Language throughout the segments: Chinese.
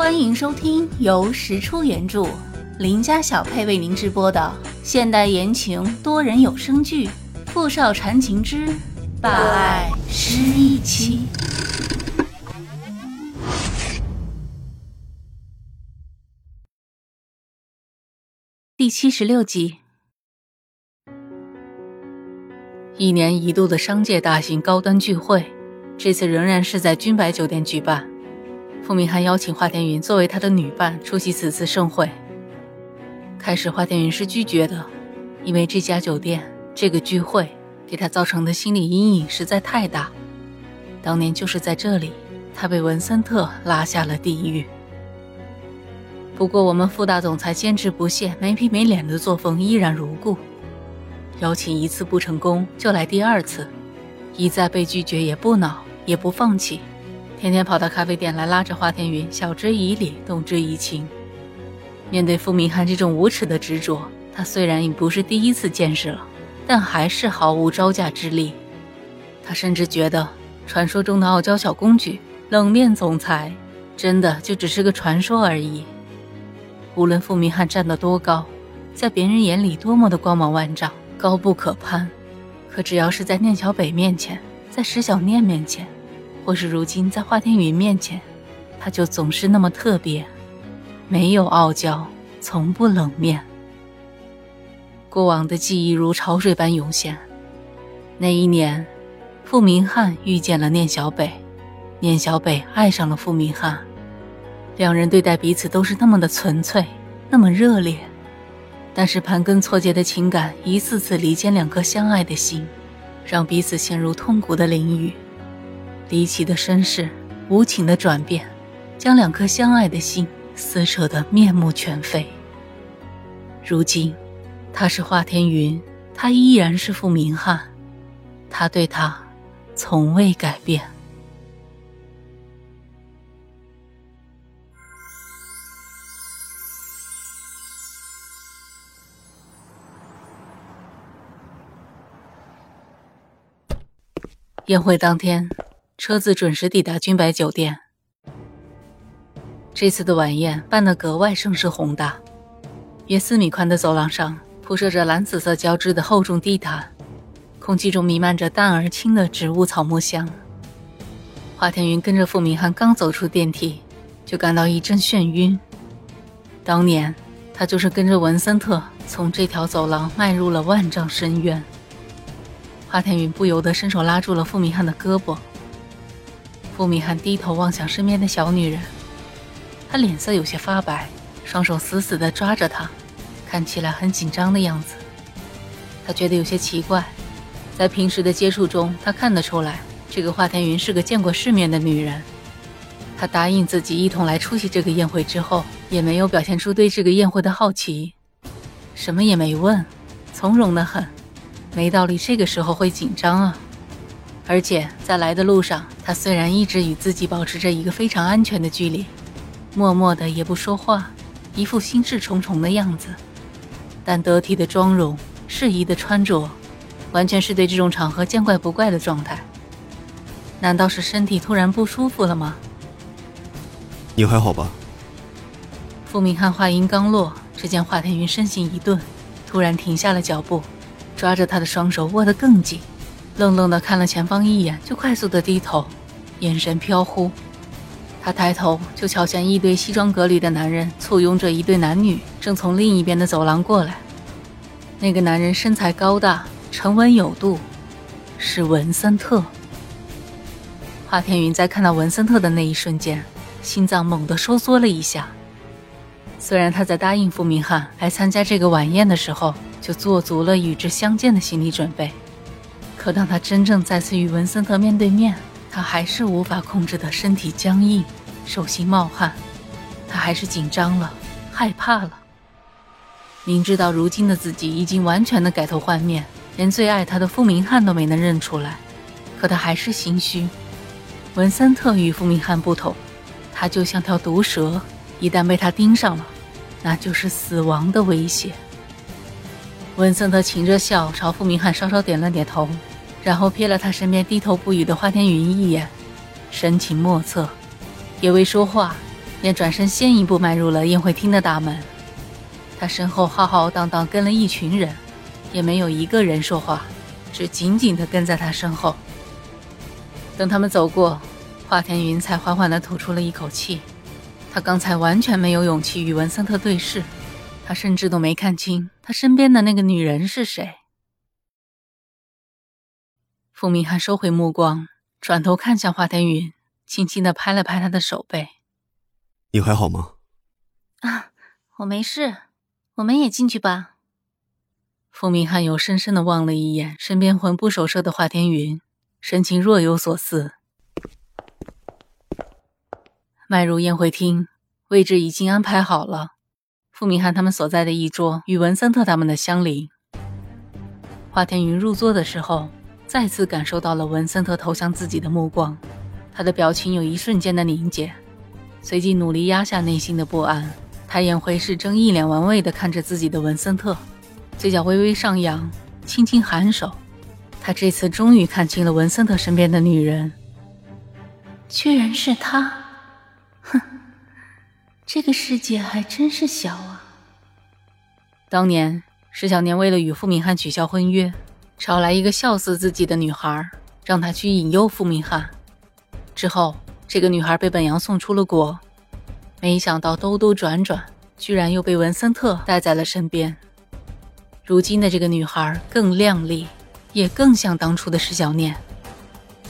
欢迎收听由石出原著、林家小配为您直播的现代言情多人有声剧《富少缠情之霸爱失忆妻》第七十六集。一年一度的商界大型高端聚会，这次仍然是在君白酒店举办。傅明翰邀请华天云作为他的女伴出席此次盛会。开始，华天云是拒绝的，因为这家酒店、这个聚会给他造成的心理阴影实在太大。当年就是在这里，他被文森特拉下了地狱。不过，我们傅大总裁坚持不懈、没皮没脸的作风依然如故。邀请一次不成功，就来第二次；一再被拒绝也不恼，也不放弃。天天跑到咖啡店来拉着华天云，晓之以理，动之以情。面对傅明翰这种无耻的执着，他虽然已不是第一次见识了，但还是毫无招架之力。他甚至觉得，传说中的傲娇小公举、冷面总裁，真的就只是个传说而已。无论傅明翰站得多高，在别人眼里多么的光芒万丈、高不可攀，可只要是在念小北面前，在石小念面前，或是如今在华天云面前，他就总是那么特别，没有傲娇，从不冷面。过往的记忆如潮水般涌现。那一年，傅明翰遇见了念小北，念小北爱上了傅明翰，两人对待彼此都是那么的纯粹，那么热烈。但是盘根错节的情感一次次离间两颗相爱的心，让彼此陷入痛苦的囹圄。离奇的身世，无情的转变，将两颗相爱的心撕扯得面目全非。如今，他是华天云，他依然是傅明翰，他对他从未改变。宴会当天。车子准时抵达君白酒店。这次的晚宴办得格外盛世宏大，约四米宽的走廊上铺设着蓝紫色交织的厚重地毯，空气中弥漫着淡而轻的植物草木香。华天云跟着傅明翰刚走出电梯，就感到一阵眩晕。当年他就是跟着文森特从这条走廊迈入了万丈深渊。华天云不由得伸手拉住了傅明翰的胳膊。傅明翰低头望向身边的小女人，她脸色有些发白，双手死死地抓着她，看起来很紧张的样子。他觉得有些奇怪，在平时的接触中，他看得出来，这个华天云是个见过世面的女人。他答应自己一同来出席这个宴会之后，也没有表现出对这个宴会的好奇，什么也没问，从容得很，没道理这个时候会紧张啊。而且在来的路上，他虽然一直与自己保持着一个非常安全的距离，默默的也不说话，一副心事重重的样子，但得体的妆容、适宜的穿着，完全是对这种场合见怪不怪的状态。难道是身体突然不舒服了吗？你还好吧？傅明翰话音刚落，只见华天云身形一顿，突然停下了脚步，抓着他的双手握得更紧。愣愣地看了前方一眼，就快速地低头，眼神飘忽。他抬头就瞧见一堆西装革履的男人簇拥着一对男女，正从另一边的走廊过来。那个男人身材高大，沉稳有度，是文森特。华天云在看到文森特的那一瞬间，心脏猛地收缩了一下。虽然他在答应傅明翰来参加这个晚宴的时候，就做足了与之相见的心理准备。可当他真正再次与文森特面对面，他还是无法控制的身体僵硬，手心冒汗，他还是紧张了，害怕了。明知道如今的自己已经完全的改头换面，连最爱他的傅明翰都没能认出来，可他还是心虚。文森特与傅明翰不同，他就像条毒蛇，一旦被他盯上了，那就是死亡的威胁。文森特噙着笑，朝傅明翰稍稍点了点头。然后瞥了他身边低头不语的华天云一眼，神情莫测，也未说话，便转身先一步迈入了宴会厅的大门。他身后浩浩荡荡跟了一群人，也没有一个人说话，只紧紧地跟在他身后。等他们走过，华天云才缓缓地吐出了一口气。他刚才完全没有勇气与文森特对视，他甚至都没看清他身边的那个女人是谁。傅明翰收回目光，转头看向华天云，轻轻的拍了拍他的手背：“你还好吗？”“啊，我没事。我们也进去吧。”傅明翰又深深的望了一眼身边魂不守舍的华天云，神情若有所思。迈入宴会厅，位置已经安排好了。傅明翰他们所在的一桌与文森特他们的相邻。华天云入座的时候，再次感受到了文森特投向自己的目光，他的表情有一瞬间的凝结，随即努力压下内心的不安，抬眼回视正一脸玩味地看着自己的文森特，嘴角微微上扬，轻轻颔首。他这次终于看清了文森特身边的女人，居然是她。哼，这个世界还真是小啊！当年石小年为了与傅明翰取消婚约，找来一个笑死自己的女孩，让她去引诱傅明翰。之后，这个女孩被本阳送出了国，没想到兜兜转转，居然又被文森特带在了身边。如今的这个女孩更靓丽，也更像当初的石小念，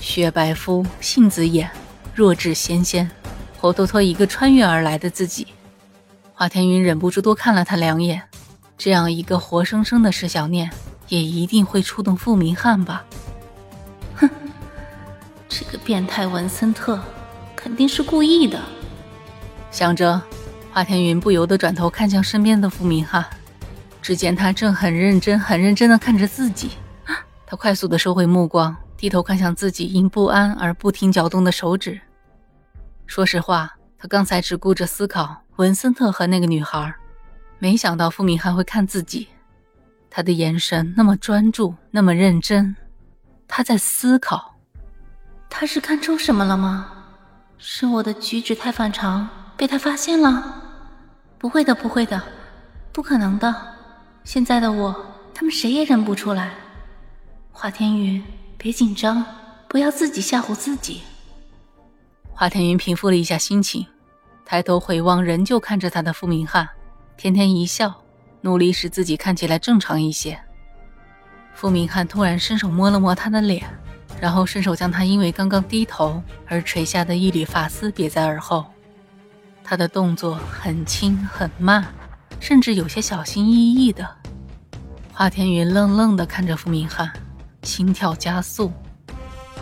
雪白肤，杏子眼，弱质纤纤。活脱脱一个穿越而来的自己，华天云忍不住多看了他两眼。这样一个活生生的石小念，也一定会触动傅明翰吧？哼，这个变态文森特肯定是故意的。想着，华天云不由得转头看向身边的傅明翰，只见他正很认真、很认真的看着自己。他快速的收回目光，低头看向自己因不安而不停搅动的手指。说实话，他刚才只顾着思考文森特和那个女孩，没想到傅明翰会看自己。他的眼神那么专注，那么认真，他在思考。他是看出什么了吗？是我的举止太反常，被他发现了？不会的，不会的，不可能的。现在的我，他们谁也认不出来。华天宇，别紧张，不要自己吓唬自己。华天云平复了一下心情，抬头回望仍旧看着他的傅明翰，甜甜一笑，努力使自己看起来正常一些。傅明翰突然伸手摸了摸他的脸，然后伸手将他因为刚刚低头而垂下的一缕发丝别在耳后。他的动作很轻很慢，甚至有些小心翼翼的。华天云愣愣地看着傅明翰，心跳加速。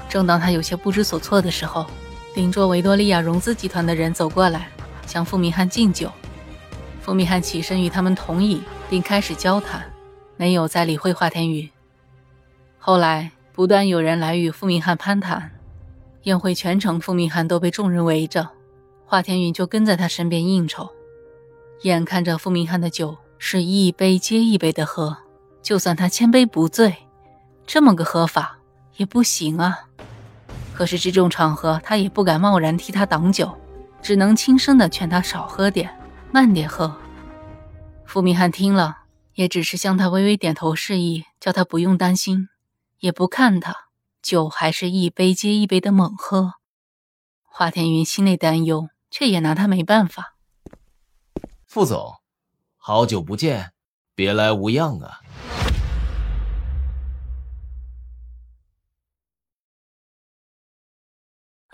正当他有些不知所措的时候，邻桌维多利亚融资集团的人走过来，向傅明翰敬酒。傅明翰起身与他们同饮，并开始交谈，没有再理会华天宇。后来不断有人来与傅明翰攀谈，宴会全程傅明翰都被众人围着，华天宇就跟在他身边应酬。眼看着傅明翰的酒是一杯接一杯的喝，就算他千杯不醉，这么个喝法也不行啊。可是这种场合，他也不敢贸然替他挡酒，只能轻声的劝他少喝点，慢点喝。傅明翰听了，也只是向他微微点头示意，叫他不用担心，也不看他，酒还是一杯接一杯的猛喝。华天云心内担忧，却也拿他没办法。傅总，好久不见，别来无恙啊。